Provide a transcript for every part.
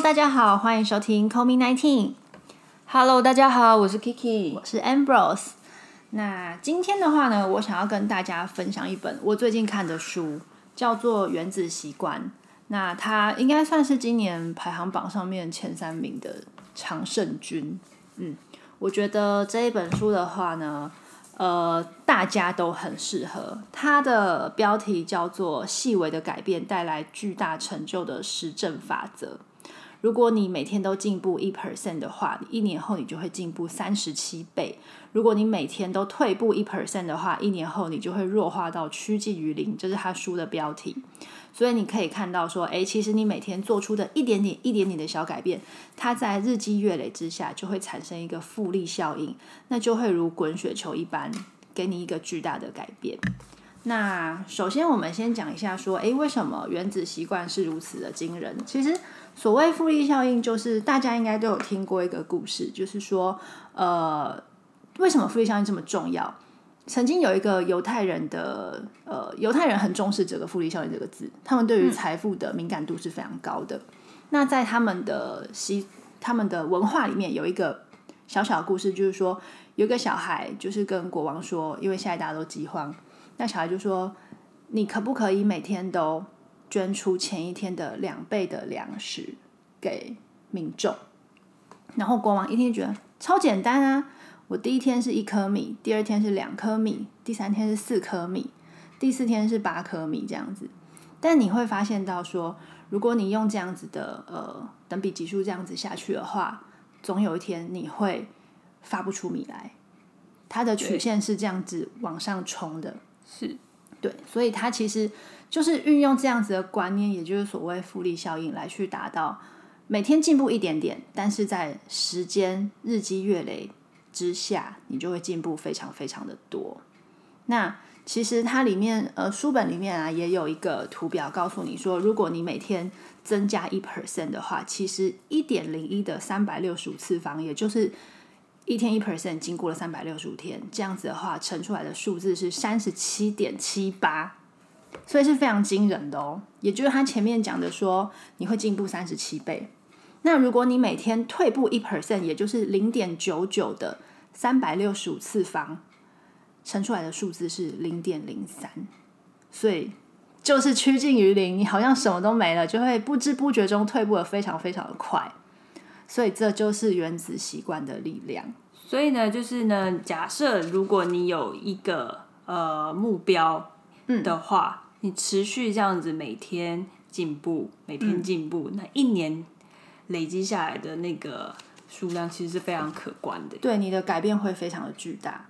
Hello，大家好，欢迎收听 Call Me Nineteen，Hello，大家好，我是 Kiki 我。是 Ambrose。那今天的话呢，我想要跟大家分享一本我最近看的书，叫做《原子习惯》。那它应该算是今年排行榜上面前三名的常胜军。嗯，我觉得这一本书的话呢，呃，大家都很适合。它的标题叫做《细微的改变带来巨大成就的实证法则》。如果你每天都进步一 percent 的话，一年后你就会进步三十七倍。如果你每天都退步一 percent 的话，一年后你就会弱化到趋近于零。这是他书的标题。所以你可以看到说，诶，其实你每天做出的一点点、一点点的小改变，它在日积月累之下，就会产生一个复利效应，那就会如滚雪球一般，给你一个巨大的改变。那首先，我们先讲一下说，诶，为什么原子习惯是如此的惊人？其实，所谓复利效应，就是大家应该都有听过一个故事，就是说，呃，为什么复利效应这么重要？曾经有一个犹太人的，呃，犹太人很重视这个复利效应这个字，他们对于财富的敏感度是非常高的。那在他们的习、他们的文化里面，有一个小小的故事，就是说，有一个小孩就是跟国王说，因为现在大家都饥荒，那小孩就说：“你可不可以每天都捐出前一天的两倍的粮食给民众？”然后国王一听觉得超简单啊，我第一天是一颗米，第二天是两颗米，第三天是四颗米，第四天是八颗米这样子。但你会发现到说，如果你用这样子的呃等比级数这样子下去的话，总有一天你会发不出米来。它的曲线是这样子往上冲的，是对，所以它其实就是运用这样子的观念，也就是所谓复利效应，来去达到每天进步一点点，但是在时间日积月累之下，你就会进步非常非常的多。那其实它里面呃书本里面啊也有一个图表告诉你说，如果你每天增加一 percent 的话，其实一点零一的三百六十五次方，也就是一天一 percent，经过了三百六十五天，这样子的话乘出来的数字是三十七点七八，所以是非常惊人的哦。也就是他前面讲的说你会进步三十七倍，那如果你每天退步一 percent，也就是零点九九的三百六十五次方，乘出来的数字是零点零三，所以就是趋近于零，你好像什么都没了，就会不知不觉中退步的非常非常的快。所以这就是原子习惯的力量。所以呢，就是呢，假设如果你有一个呃目标的话，你持续这样子每天进步，每天进步，那一年累积下来的那个数量其实是非常可观的。对你的改变会非常的巨大。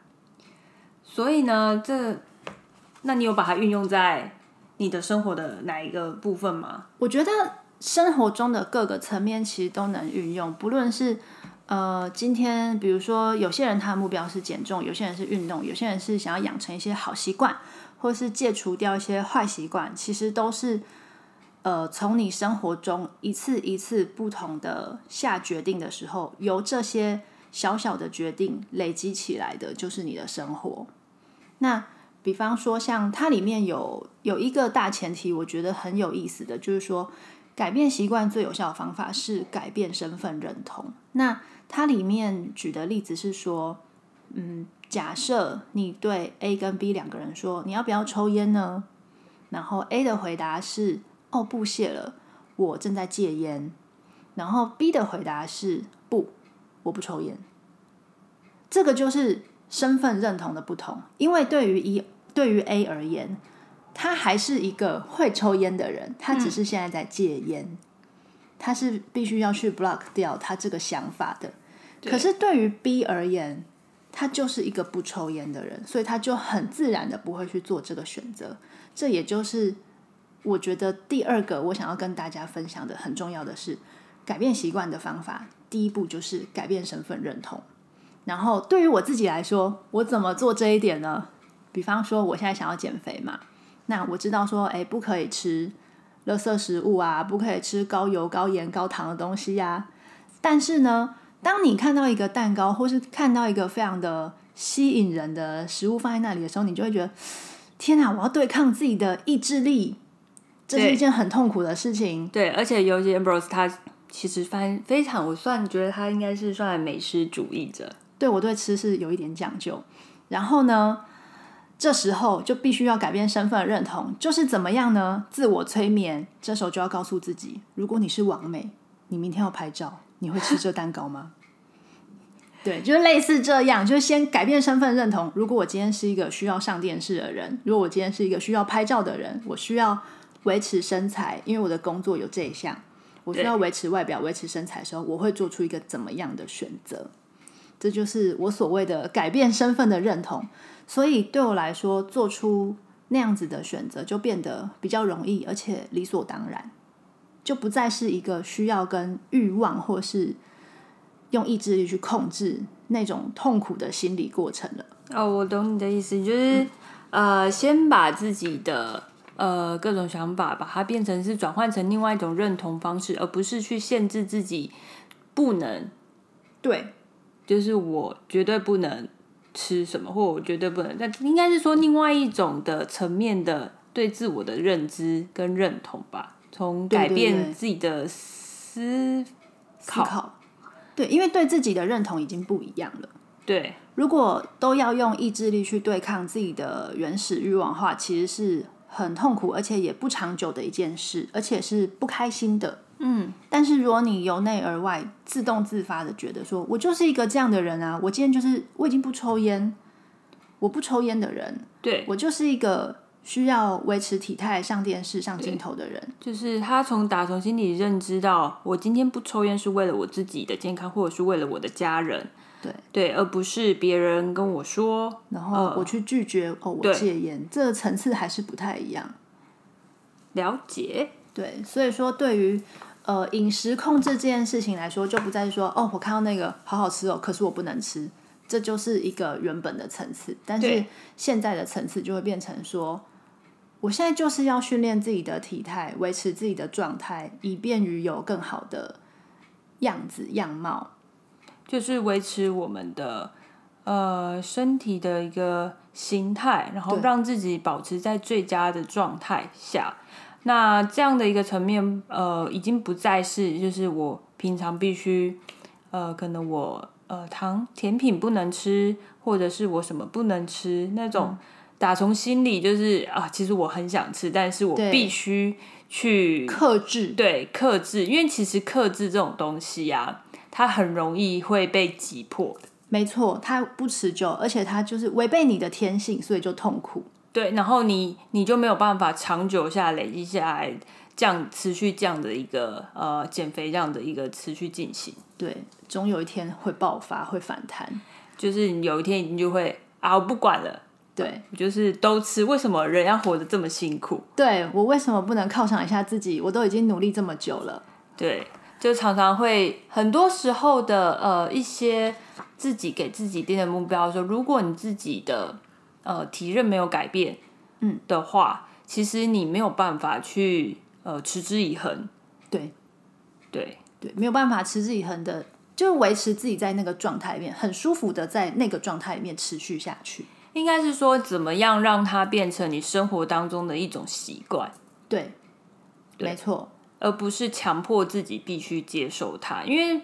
所以呢，这那你有把它运用在你的生活的哪一个部分吗？我觉得生活中的各个层面其实都能运用，不论是呃，今天比如说有些人他的目标是减重，有些人是运动，有些人是想要养成一些好习惯，或是戒除掉一些坏习惯，其实都是呃从你生活中一次一次不同的下决定的时候，由这些小小的决定累积起来的，就是你的生活。那比方说，像它里面有有一个大前提，我觉得很有意思的，就是说改变习惯最有效的方法是改变身份认同。那它里面举的例子是说，嗯，假设你对 A 跟 B 两个人说你要不要抽烟呢？然后 A 的回答是哦不谢了，我正在戒烟。然后 B 的回答是不，我不抽烟。这个就是身份认同的不同，因为对于一对于 A 而言，他还是一个会抽烟的人，他只是现在在戒烟，他是必须要去 block 掉他这个想法的。可是对于 B 而言，他就是一个不抽烟的人，所以他就很自然的不会去做这个选择。这也就是我觉得第二个我想要跟大家分享的很重要的是改变习惯的方法。第一步就是改变身份认同。然后对于我自己来说，我怎么做这一点呢？比方说，我现在想要减肥嘛，那我知道说，哎，不可以吃垃圾食物啊，不可以吃高油、高盐、高糖的东西呀、但是呢，当你看到一个蛋糕，或是看到一个非常的吸引人的食物放在那里的时候，你就会觉得，天哪，我要对抗自己的意志力，这是一件很痛苦的事情。对，而且尤其 Ambrose 他其实非非常，我算觉得他应该是算美食主义者。对我对吃是有一点讲究。然后呢，这时候就必须要改变身份认同，就是怎么样呢？自我催眠，这时候就要告诉自己：如果你是王美，你明天要拍照，你会吃这蛋糕吗？对，就是类似这样，就是先改变身份认同。如果我今天是一个需要上电视的人，如果我今天是一个需要拍照的人，我需要维持身材，因为我的工作有这一项，我需要维持外表、维持身材的时候，我会做出一个怎么样的选择？这就是我所谓的改变身份的认同。所以对我来说，做出那样子的选择就变得比较容易，而且理所当然，就不再是一个需要跟欲望或是。用意志力去控制那种痛苦的心理过程了。哦，我懂你的意思，就是呃，先把自己的呃各种想法，把它变成是转换成另外一种认同方式，而不是去限制自己不能。对，就是我绝对不能吃什么，或我绝对不能。但应该是说另外一种的层面的对自我的认知跟认同吧，从改变自己的思考。对，因为对自己的认同已经不一样了。对，如果都要用意志力去对抗自己的原始欲望的话，其实是很痛苦，而且也不长久的一件事，而且是不开心的。嗯，但是如果你由内而外自动自发的觉得说，我就是一个这样的人啊，我今天就是我已经不抽烟，我不抽烟的人，对。我就是一个。需要维持体态、上电视、上镜头的人，就是他从打从心里认知到，我今天不抽烟是为了我自己的健康，或者是为了我的家人，对。对，而不是别人跟我说，然后我去拒绝哦，我戒烟，这个层次还是不太一样。了解，对，所以说对于呃饮食控制这件事情来说，就不再是说哦，我看到那个好好吃哦，可是我不能吃，这就是一个原本的层次，但是现在的层次就会变成说。我现在就是要训练自己的体态，维持自己的状态，以便于有更好的样子样貌，就是维持我们的呃身体的一个形态，然后让自己保持在最佳的状态下。那这样的一个层面，呃，已经不再是就是我平常必须呃，可能我呃糖甜品不能吃，或者是我什么不能吃那种。打从心里就是啊，其实我很想吃，但是我必须去克制。对，克制，因为其实克制这种东西啊，它很容易会被击破的。没错，它不持久，而且它就是违背你的天性，所以就痛苦。对，然后你你就没有办法长久下累积下来，这样持续这样的一个呃减肥这样的一个持续进行。对，总有一天会爆发，会反弹。就是有一天你就会啊，我不管了。对，就是都吃。为什么人要活得这么辛苦？对我为什么不能犒赏一下自己？我都已经努力这么久了。对，就常常会很多时候的呃一些自己给自己定的目标，说如果你自己的呃体认没有改变，嗯的话，其实你没有办法去呃持之以恒。对，对，对，没有办法持之以恒的，就维持自己在那个状态里面很舒服的在那个状态里面持续下去。应该是说，怎么样让它变成你生活当中的一种习惯？对，没错，而不是强迫自己必须接受它。因为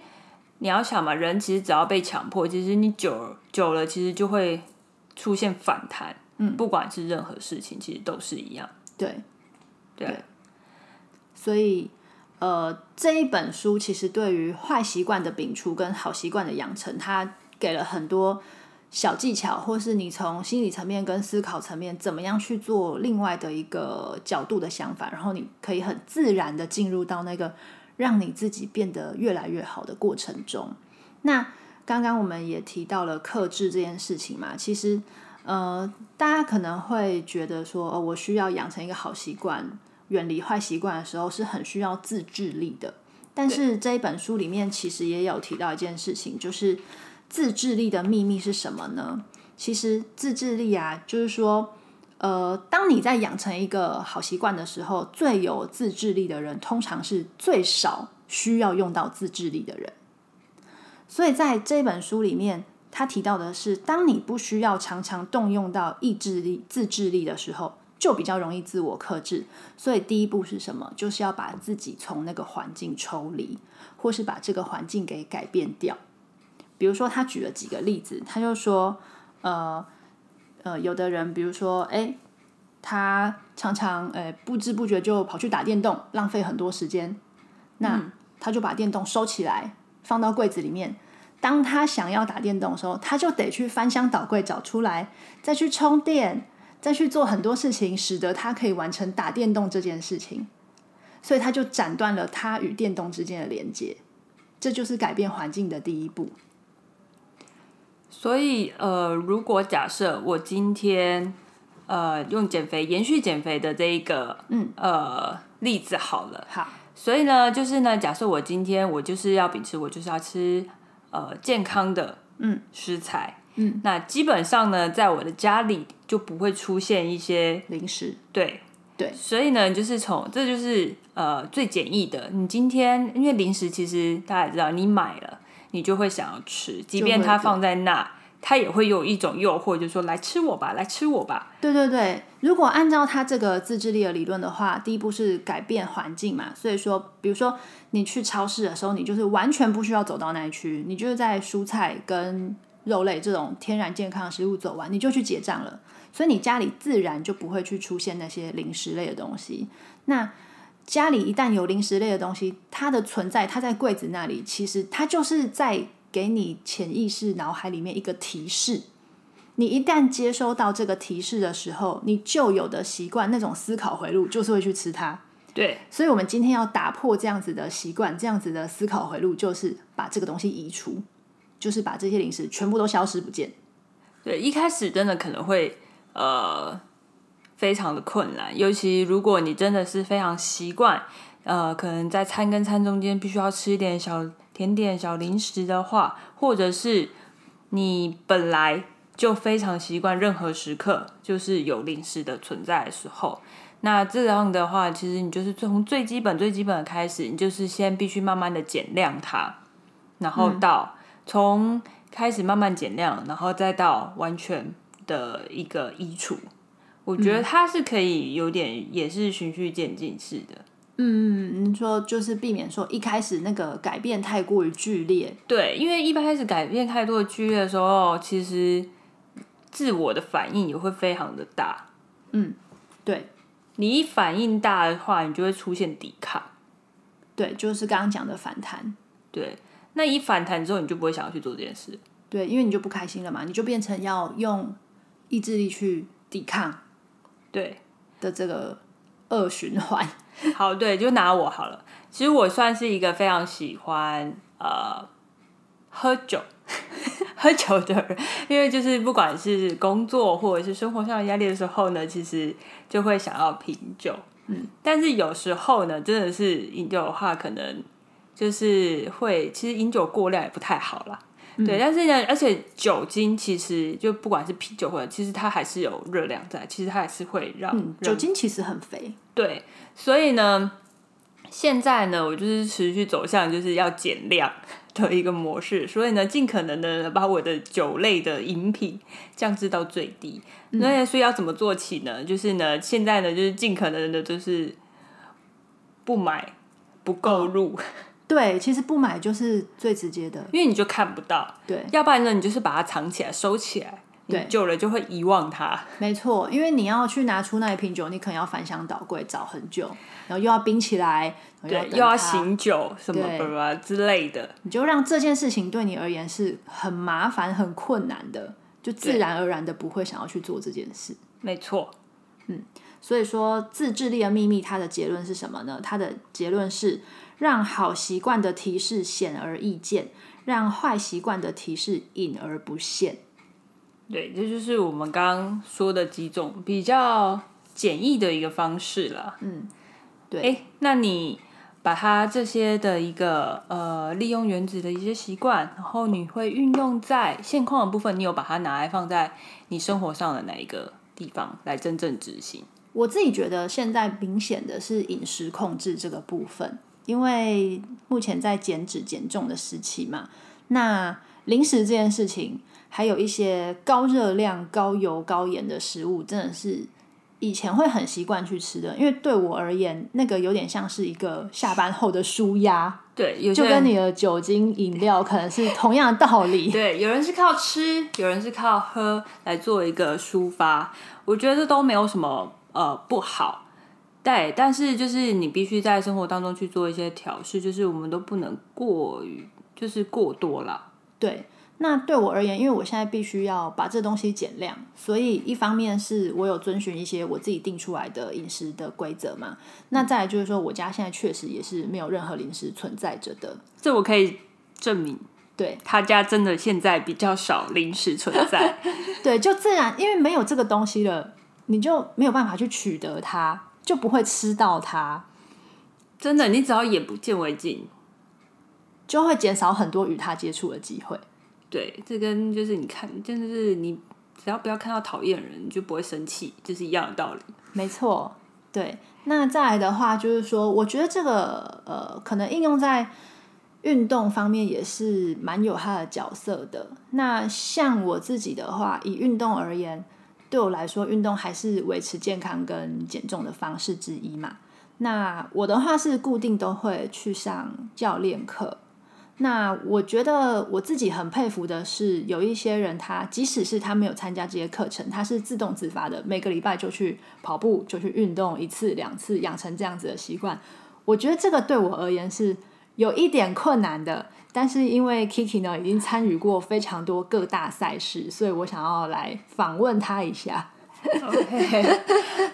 你要想嘛，人其实只要被强迫，其实你久久了，其实就会出现反弹。嗯，不管是任何事情，其实都是一样。对，对。所以，呃，这一本书其实对于坏习惯的摒除跟好习惯的养成，它给了很多。小技巧，或是你从心理层面跟思考层面，怎么样去做另外的一个角度的想法，然后你可以很自然的进入到那个让你自己变得越来越好的过程中。那刚刚我们也提到了克制这件事情嘛，其实呃，大家可能会觉得说，哦，我需要养成一个好习惯，远离坏习惯的时候，是很需要自制力的。但是这一本书里面其实也有提到一件事情，就是。自制力的秘密是什么呢？其实自制力啊，就是说，呃，当你在养成一个好习惯的时候，最有自制力的人，通常是最少需要用到自制力的人。所以在这本书里面，他提到的是，当你不需要常常动用到意志力、自制力的时候，就比较容易自我克制。所以第一步是什么？就是要把自己从那个环境抽离，或是把这个环境给改变掉。比如说，他举了几个例子，他就说，呃呃，有的人，比如说，哎，他常常，呃，不知不觉就跑去打电动，浪费很多时间。那他就把电动收起来，放到柜子里面。当他想要打电动的时候，他就得去翻箱倒柜找出来，再去充电，再去做很多事情，使得他可以完成打电动这件事情。所以他就斩断了他与电动之间的连接。这就是改变环境的第一步。所以，呃，如果假设我今天，呃，用减肥延续减肥的这一个，嗯，呃，例子好了，好，所以呢，就是呢，假设我今天我就是要秉持，我就是要吃，呃，健康的，嗯，食材，嗯，那基本上呢，在我的家里就不会出现一些零食，对，对，所以呢，就是从这就是呃最简易的，你今天因为零食其实大家也知道，你买了。你就会想要吃，即便它放在那，他也会有一种诱惑，就是说来吃我吧，来吃我吧。对对对，如果按照他这个自制力的理论的话，第一步是改变环境嘛。所以说，比如说你去超市的时候，你就是完全不需要走到那一区，你就是在蔬菜跟肉类这种天然健康的食物走完，你就去结账了。所以你家里自然就不会去出现那些零食类的东西。那家里一旦有零食类的东西，它的存在，它在柜子那里，其实它就是在给你潜意识脑海里面一个提示。你一旦接收到这个提示的时候，你旧有的习惯那种思考回路就是会去吃它。对，所以我们今天要打破这样子的习惯，这样子的思考回路，就是把这个东西移除，就是把这些零食全部都消失不见。对，一开始真的可能会呃。非常的困难，尤其如果你真的是非常习惯，呃，可能在餐跟餐中间必须要吃一点小甜点、小零食的话，或者是你本来就非常习惯任何时刻就是有零食的存在的时候，那这样的话，其实你就是从最基本、最基本的开始，你就是先必须慢慢的减量它，然后到从开始慢慢减量，然后再到完全的一个移除。我觉得它是可以有点，也是循序渐进式的。嗯，你说就是避免说一开始那个改变太过于剧烈。对，因为一开始改变太多的剧烈的时候，其实自我的反应也会非常的大。嗯，对，你一反应大的话，你就会出现抵抗。对，就是刚刚讲的反弹。对，那一反弹之后，你就不会想要去做这件事。对，因为你就不开心了嘛，你就变成要用意志力去抵抗。对的这个恶循环，好，对，就拿我好了。其实我算是一个非常喜欢呃喝酒、喝酒的人，因为就是不管是工作或者是生活上的压力的时候呢，其实就会想要品酒。嗯，但是有时候呢，真的是饮酒的话，可能就是会，其实饮酒过量也不太好啦。对，但是呢，而且酒精其实就不管是啤酒或者，其实它还是有热量在，其实它还是会让酒精其实很肥。对，所以呢，现在呢，我就是持续走向就是要减量的一个模式，所以呢，尽可能的把我的酒类的饮品降至到最低。那所以要怎么做起呢？就是呢，现在呢，就是尽可能的，就是不买，不购入。对，其实不买就是最直接的，因为你就看不到。对，要不然呢，你就是把它藏起来、收起来。对，久了就会遗忘它。没错，因为你要去拿出那一瓶酒，你可能要翻箱倒柜找很久，然后又要冰起来，对，又要醒酒什么之类的，你就让这件事情对你而言是很麻烦、很困难的，就自然而然的不会想要去做这件事。没错，嗯，所以说自制力的秘密，它的结论是什么呢？它的结论是。让好习惯的提示显而易见，让坏习惯的提示隐而不现。对，这就是我们刚刚说的几种比较简易的一个方式了。嗯，对。哎，那你把它这些的一个呃利用原子的一些习惯，然后你会运用在现况的部分，你有把它拿来放在你生活上的哪一个地方来真正执行？我自己觉得现在明显的是饮食控制这个部分。因为目前在减脂减重的时期嘛，那零食这件事情，还有一些高热量、高油、高盐的食物，真的是以前会很习惯去吃的，因为对我而言，那个有点像是一个下班后的舒压，对，有就跟你的酒精饮料可能是同样的道理。对，有人是靠吃，有人是靠喝来做一个抒发，我觉得这都没有什么呃不好。对，但是就是你必须在生活当中去做一些调试，就是我们都不能过于就是过多了。对，那对我而言，因为我现在必须要把这东西减量，所以一方面是我有遵循一些我自己定出来的饮食的规则嘛。那再来就是说，我家现在确实也是没有任何零食存在着的。这我可以证明，对他家真的现在比较少零食存在。对，就自然因为没有这个东西了，你就没有办法去取得它，就不会吃到它，真的，你只要眼不见为净。就会减少很多与它接触的机会。对，这跟就是你看，真的是你只要不要看到讨厌人，你就不会生气，就是一样的道理。没错，对。那再来的话，就是说，我觉得这个呃，可能应用在运动方面也是蛮有它的角色的。那像我自己的话，以运动而言，对我来说，运动还是维持健康跟减重的方式之一嘛。那我的话是固定都会去上教练课。那我觉得我自己很佩服的是，有一些人他即使是他没有参加这些课程，他是自动自发的，每个礼拜就去跑步，就去运动一次两次，养成这样子的习惯。我觉得这个对我而言是有一点困难的，但是因为 Kiki 呢已经参与过非常多各大赛事，所以我想要来访问他一下。OK，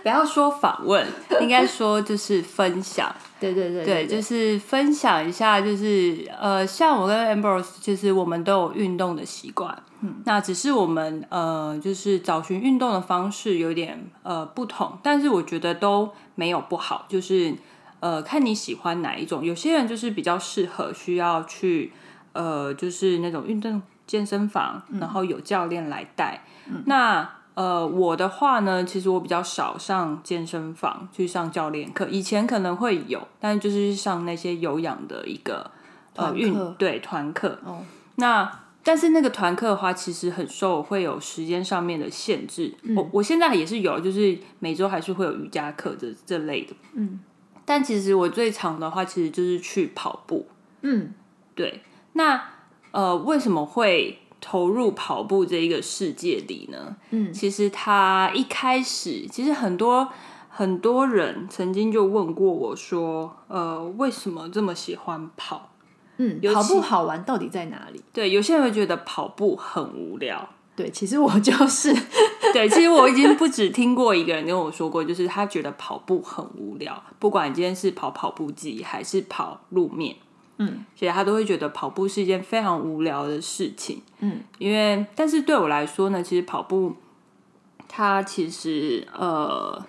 不要说访问，应该说就是分享。对对对对，就是分享一下，就是呃，像我跟 Ambrose，就是我们都有运动的习惯，嗯，那只是我们呃，就是找寻运动的方式有点呃不同，但是我觉得都没有不好，就是呃，看你喜欢哪一种。有些人就是比较适合需要去呃，就是那种运动健身房，然后有教练来带，那。呃，我的话呢，其实我比较少上健身房去上教练课，以前可能会有，但就是上那些有氧的一个呃运对团课。哦那但是那个团课的话，其实很受会有时间上面的限制。嗯我我现在也是有，就是每周还是会有瑜伽课这这类的。嗯，但其实我最长的话，其实就是去跑步。嗯对，那呃，为什么会投入跑步这一个世界里呢？嗯，其实他一开始，其实很多很多人曾经就问过我说，呃，为什么这么喜欢跑？嗯，跑步好玩到底在哪里？对，有些人会觉得跑步很无聊。对，其实我就是，对，其实我已经不止听过一个人跟我说过，就是他觉得跑步很无聊，不管你今天是跑跑步机还是跑路面，嗯，所以他都会觉得跑步是一件非常无聊的事情。嗯，因为但是对我来说呢，其实跑步它其实呃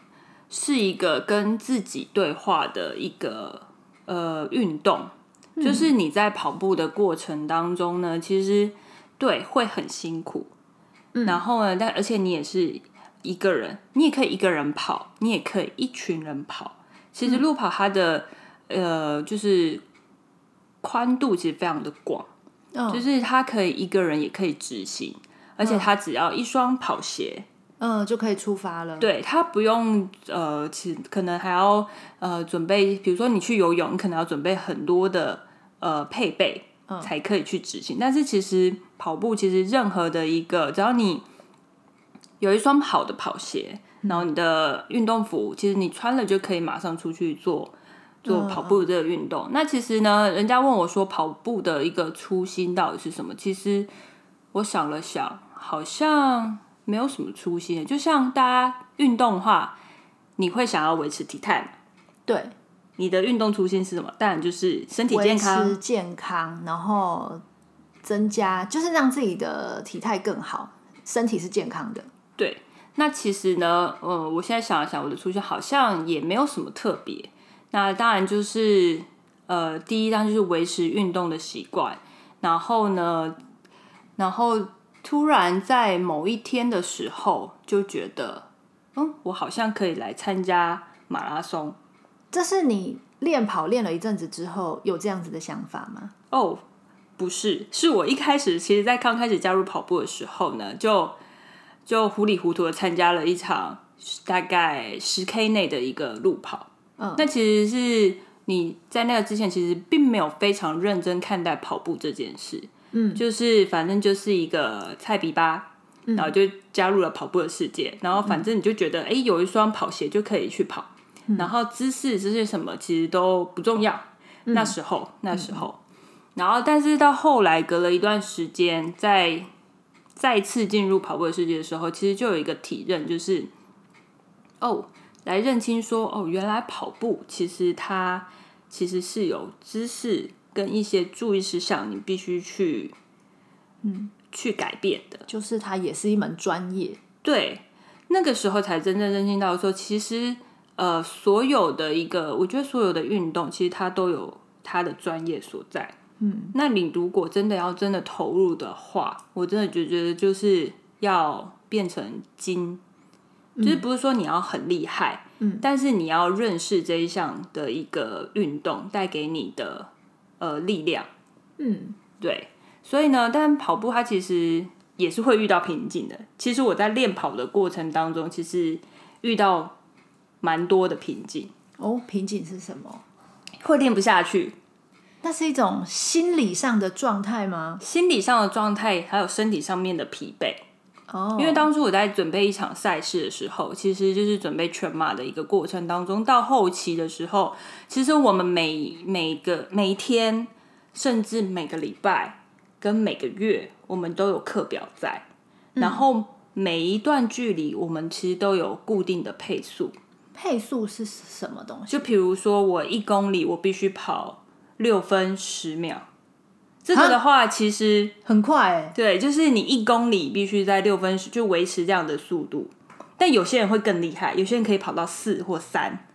是一个跟自己对话的一个呃运动，就是你在跑步的过程当中呢，其实对会很辛苦，然后呢，但而且你也是一个人，你也可以一个人跑，你也可以一群人跑。其实路跑它的、呃就是宽度其实非常的广，嗯就是它可以一个人也可以执行，而且它只要一双跑鞋，嗯，就可以出发了。对他不用呃，其实可能还要呃准备，比如说你去游泳，你可能要准备很多的呃配备，才可以去执行。但是其实跑步，其实任何的一个，只要你有一双好的跑鞋，然后你的运动服，其实你穿了就可以马上出去做。做跑步这个运动，那其实呢，人家问我说跑步的一个初心到底是什么？其实我想了想，好像没有什么初心。就像大家运动的话，你会想要维持体态？对，你的运动初心是什么？当然就是身体健康。健康，然后增加，就是让自己的体态更好，身体是健康的。对，那其实呢，呃，我现在想了想，我的初心好像也没有什么特别。那当然就是，呃，第一当然就是维持运动的习惯，然后呢，然后突然在某一天的时候就觉得，嗯，我好像可以来参加马拉松。这是你练跑练了一阵子之后有这样子的想法吗？哦，不是，是我一开始其实，在刚开始加入跑步的时候呢，就就糊里糊涂的参加了一场大概十 K 内的一个路跑。嗯，那其实是你在那个之前，其实并没有非常认真看待跑步这件事。嗯，就是反正就是一个菜比吧，然后就加入了跑步的世界。然后反正你就觉得，哎、有一双跑鞋就可以去跑。然后姿势这些什么其实都不重要。那时候，那时候，然后但是到后来隔了一段时间，在再次进入跑步的世界的时候，其实就有一个体认，就是哦，来认清说，哦，原来跑步其实它其实是有姿势跟一些注意事项，你必须去嗯去改变的。就是它也是一门专业。对，那个时候才真正认清到说，其实呃，所有的一个，我觉得所有的运动，其实它都有它的专业所在。嗯，那你如果真的要真的投入的话，我真的就觉得就是要变成精，就是不是说你要很厉害，嗯，但是你要认识这一项的一个运动带给你的呃力量。嗯，对，所以呢，但跑步它其实也是会遇到瓶颈的。其实我在练跑的过程当中，其实遇到蛮多的瓶颈，哦，瓶颈是什么？会练不下去，那是一种心理上的状态吗？心理上的状态，还有身体上面的疲惫。哦，因为当初我在准备一场赛事的时候，其实就是准备全马的一个过程当中，到后期的时候，其实我们每每个每一天，甚至每个礼拜跟每个月，我们都有课表在，然后每一段距离，我们其实都有固定的配速。配速是什么东西？就比如说，我一公里我必须跑六分十秒，这个的话，其实很快哎、对，就是你一公里必须在六分十就维持这样的速度。但有些人会更厉害，有些人可以跑到四或三，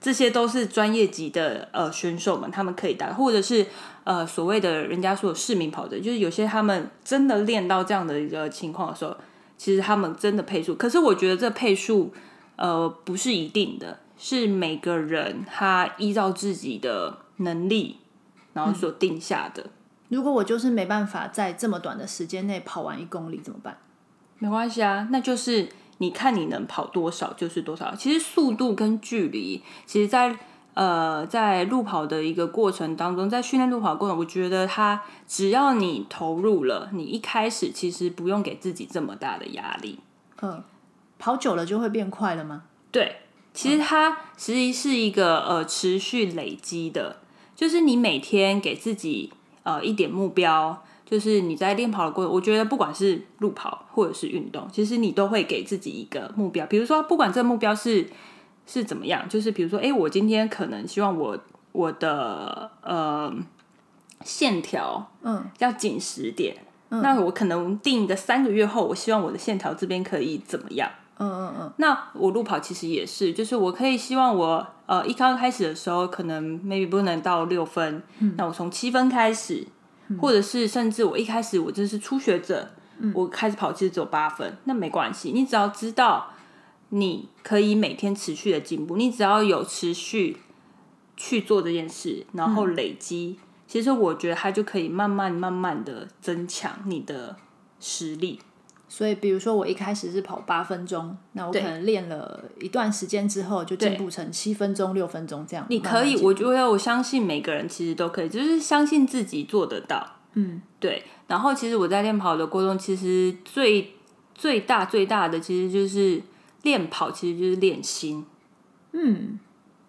这些都是专业级的呃选手们他们可以达，或者是呃所谓的人家说的市民跑者，就是有些他们真的练到这样的一个情况的时候，其实他们真的配速。可是我觉得这配速呃不是一定的，是每个人他依照自己的能力然后所定下的。如果我就是没办法在这么短的时间内跑完一公里怎么办？没关系啊，那就是你看你能跑多少就是多少。其实速度跟距离，其实在呃在路跑的一个过程当中，在训练路跑的过程，我觉得它只要你投入了，你一开始其实不用给自己这么大的压力。嗯，跑久了就会变快了吗？对，其实它其实是一个呃持续累积的，就是你每天给自己呃一点目标，就是你在练跑的过程，我觉得不管是路跑或者是运动，其实你都会给自己一个目标，比如说不管这个目标是是怎么样，就是比如说，哎，我今天可能希望我我的呃线条嗯要紧实点。那我可能定一个三个月后，我希望我的线条这边可以怎么样？嗯嗯嗯，那我路跑其实也是，就是我可以希望我呃一刚开始的时候可能 maybe 不能到六分，那我从七分开始，或者是甚至我一开始我就是初学者，我开始跑其实只有八分，那没关系，你只要知道你可以每天持续的进步，你只要有持续去做这件事，然后累积，其实我觉得它就可以慢慢慢慢的增强你的实力。所以比如说我一开始是跑八分钟，那我可能练了一段时间之后，就进步成七分钟、六分钟这样。你可以，我觉得我相信每个人其实都可以，就是相信自己做得到。嗯，对。然后其实我在练跑的过程中，其实最最大最大的其实就是练跑，其实就是练心。嗯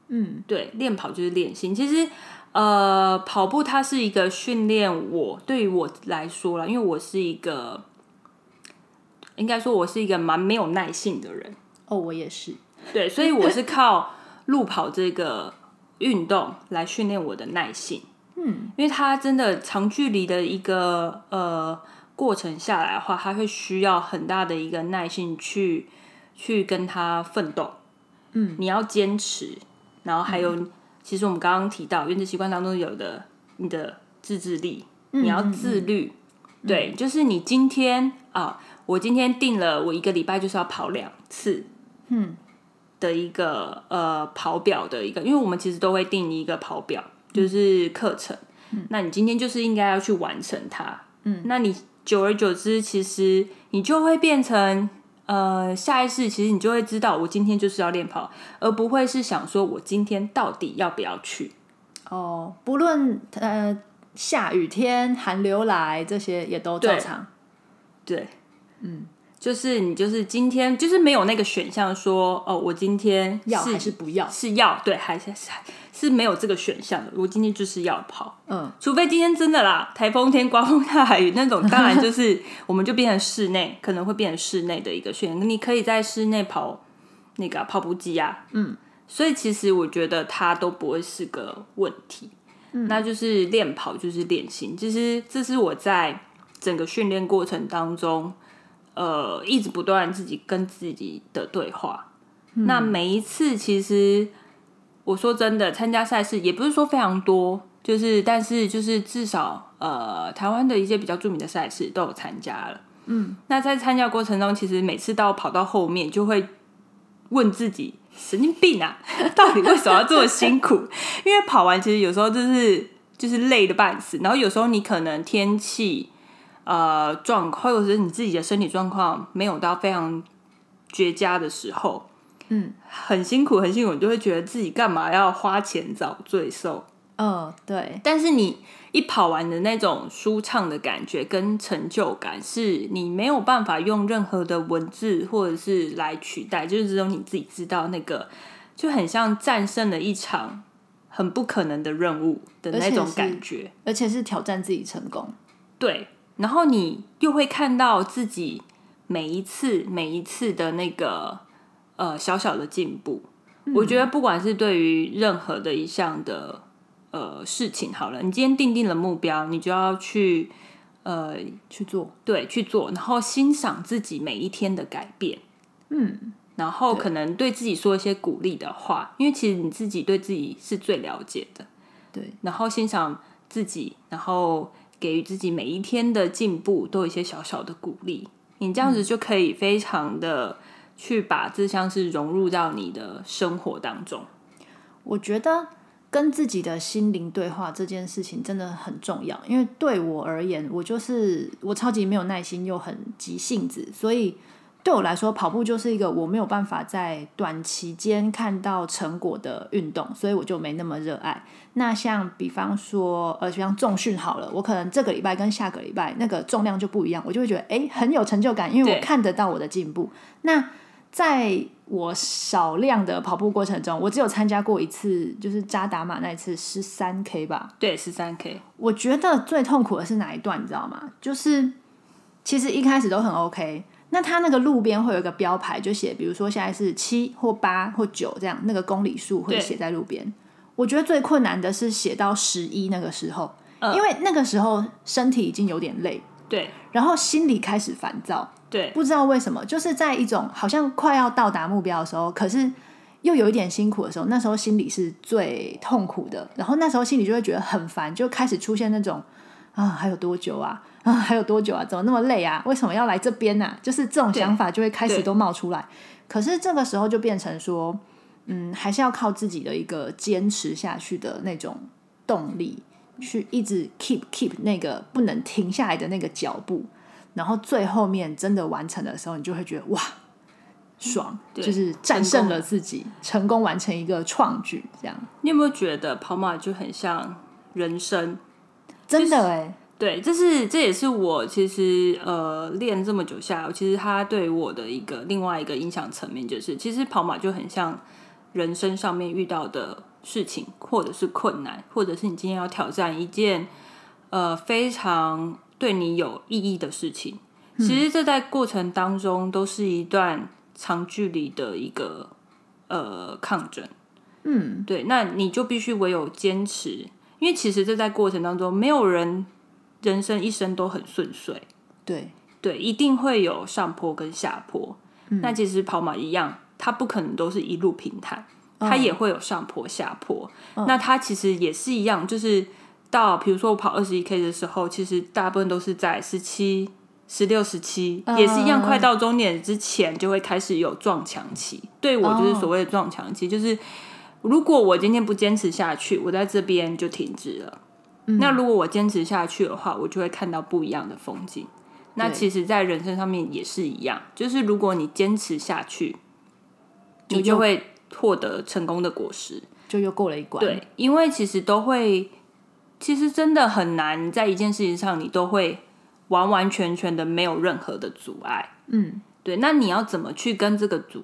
嗯，对，练跑就是练心。其实呃，跑步它是一个训练我，对于我来说啦，因为我是一个，应该说我是一个蛮没有耐性的人。哦，我也是。对，所以我是靠路跑这个运动来训练我的耐性。嗯，因为它真的长距离的一个呃过程下来的话，它会需要很大的一个耐性去去跟它奋斗。嗯，你要坚持，然后还有，其实我们刚刚提到原子习惯当中有的你的自制力，你要自律。对，就是你今天啊，我今天定了，我一个礼拜就是要跑两次。嗯。的一个呃跑表的一个，因为我们其实都会定一个跑表，就是课程。嗯那你今天就是应该要去完成它。嗯，那你久而久之，其实你就会变成呃下意识，其实你就会知道，我今天就是要练跑，而不会是想说我今天到底要不要去。哦，不论呃下雨天、寒流来，这些也都照常。对，嗯，就是你就是今天就是没有那个选项说哦，我今天要还是不要？是要对还是是是没有这个选项的。我今天就是要跑，嗯，除非今天真的啦，台风天、刮风大雨那种，当然就是我们就变成室内，可能会变成室内的一个训练。你可以在室内跑那个跑步机啊，嗯。所以其实我觉得它都不会是个问题，嗯那就是练跑就是练心。其实这是我在整个训练过程当中，呃，一直不断自己跟自己的对话。那每一次其实我说真的，参加赛事也不是说非常多，就是但是就是至少呃，台湾的一些比较著名的赛事都有参加了。嗯，那在参加过程中，其实每次到跑到后面就会问自己。神经病啊！到底为什么要这么辛苦？因为跑完其实有时候就是就是累的半死，然后有时候你可能天气呃状况，或者是你自己的身体状况没有到非常绝佳的时候，嗯，很辛苦很辛苦，你就会觉得自己干嘛要花钱找罪受？嗯，对。但是你一跑完的那种舒畅的感觉跟成就感，是你没有办法用任何的文字或者是来取代，就是只有你自己知道那个，就很像战胜了一场很不可能的任务的那种感觉，而且是挑战自己成功。对，然后你又会看到自己每一次每一次的那个呃小小的进步。我觉得不管是对于任何的一项的。呃，事情好了，你今天定定了目标，你就要去呃去做，对，去做，然后欣赏自己每一天的改变，嗯，然后可能对自己说一些鼓励的话，因为其实你自己对自己是最了解的，对，然后欣赏自己，然后给予自己每一天的进步都有一些小小的鼓励，你这样子就可以非常的去把这项是融入到你的生活当中，我觉得。跟自己的心灵对话这件事情真的很重要，因为对我而言，我就是我超级没有耐心又很急性子，所以对我来说，跑步就是一个我没有办法在短期间看到成果的运动，所以我就没那么热爱。那像比方说，呃，像重训好了，我可能这个礼拜跟下个礼拜那个重量就不一样，我就会觉得哎很有成就感，因为我看得到我的进步。那在我少量的跑步过程中，我只有参加过一次，就是扎达马那一次十三 K 吧。对，十三 K。我觉得最痛苦的是哪一段，你知道吗？就是其实一开始都很 OK，那他那个路边会有一个标牌，就写，比如说现在是七或八或九这样，那个公里数会写在路边。我觉得最困难的是写到十一那个时候，因为那个时候身体已经有点累，对，然后心里开始烦躁。对，不知道为什么，就是在一种好像快要到达目标的时候，可是又有一点辛苦的时候，那时候心里是最痛苦的。然后那时候心里就会觉得很烦，就开始出现那种啊，还有多久啊？啊，还有多久啊？怎么那么累啊？为什么要来这边呢？就是这种想法就会开始都冒出来。可是这个时候就变成说，嗯，还是要靠自己的一个坚持下去的那种动力，去一直 keep keep 那个不能停下来的那个脚步。然后最后面真的完成的时候，你就会觉得哇，爽，就是战胜了自己，成功完成一个创举。这样，你有没有觉得跑马就很像人生？真的哎，对，这是这也是我其实呃练这么久下来，其实它对我的一个另外一个影响层面，就是其实跑马就很像人生上面遇到的事情，或者是困难，或者是你今天要挑战一件呃非常。对你有意义的事情，其实这在过程当中都是一段长距离的一个呃抗争。嗯，对，那你就必须唯有坚持，因为其实这在过程当中，没有人人生一生都很顺遂。对对，一定会有上坡跟下坡。那其实跑马一样，它不可能都是一路平坦，它也会有上坡下坡。那它其实也是一样，就是。到比如说我跑二十一 K 的时候，其实大部分都是在十七、十六、十七，也是一样，快到终点之前就会开始有撞墙期。对我就是所谓的撞墙期，就是如果我今天不坚持下去，我在这边就停止了。那如果我坚持下去的话，我就会看到不一样的风景。那其实，在人生上面也是一样，就是如果你坚持下去，你就会获得成功的果实，就又过了一关。对，因为其实都会，其实真的很难在一件事情上，你都会完完全全的没有任何的阻碍。嗯，对。那你要怎么去跟这个阻，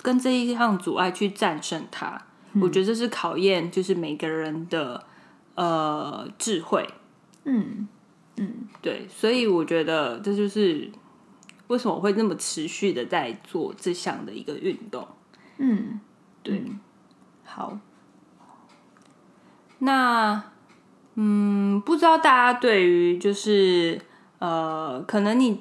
跟这一项阻碍去战胜它？我觉得这是考验，就是每个人的呃智慧。嗯嗯，对，所以我觉得这就是为什么我会那么持续的在做这项的一个运动。嗯，对，好。那嗯，不知道大家对于就是呃，可能你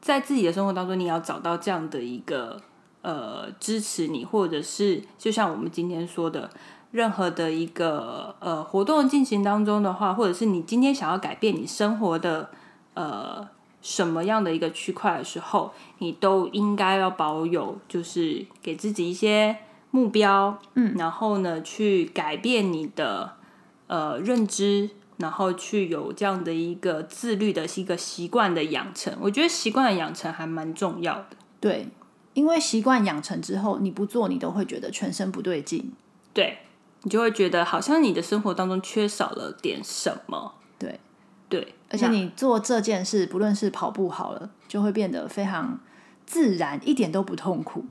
在自己的生活当中，你要找到这样的一个。呃，支持你，或者是就像我们今天说的，任何的一个呃活动进行当中的话，或者是你今天想要改变你生活的呃什么样的一个区块的时候，你都应该要保有，就是给自己一些目标，嗯，然后呢，去改变你的呃认知，然后去有这样的一个自律的一个习惯的养成。我觉得习惯的养成还蛮重要的，对。因为习惯养成之后，你不做，你都会觉得全身不对劲。对，你就会觉得好像你的生活当中缺少了点什么。对，对，而且你做这件事，不论是跑步好了，就会变得非常自然，一点都不痛苦。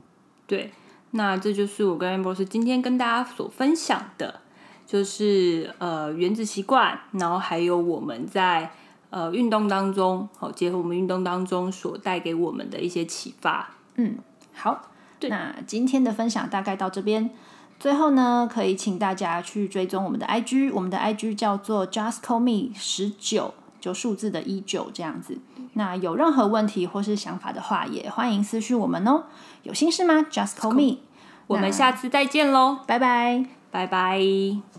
对，那这就是我跟 amber 今天跟大家所分享的，就是呃原子习惯，然后还有我们在呃运动当中，好结合我们运动当中所带给我们的一些启发。嗯。好，那今天的分享大概到这边。最后呢，可以请大家去追踪我们的 IG，我们的 IG 叫做 Just Call Me 十九，就数字的一九这样子。那有任何问题或是想法的话，也欢迎私讯我们哦。有心事吗？Just Call Me。我们下次再见喽，拜拜，拜拜。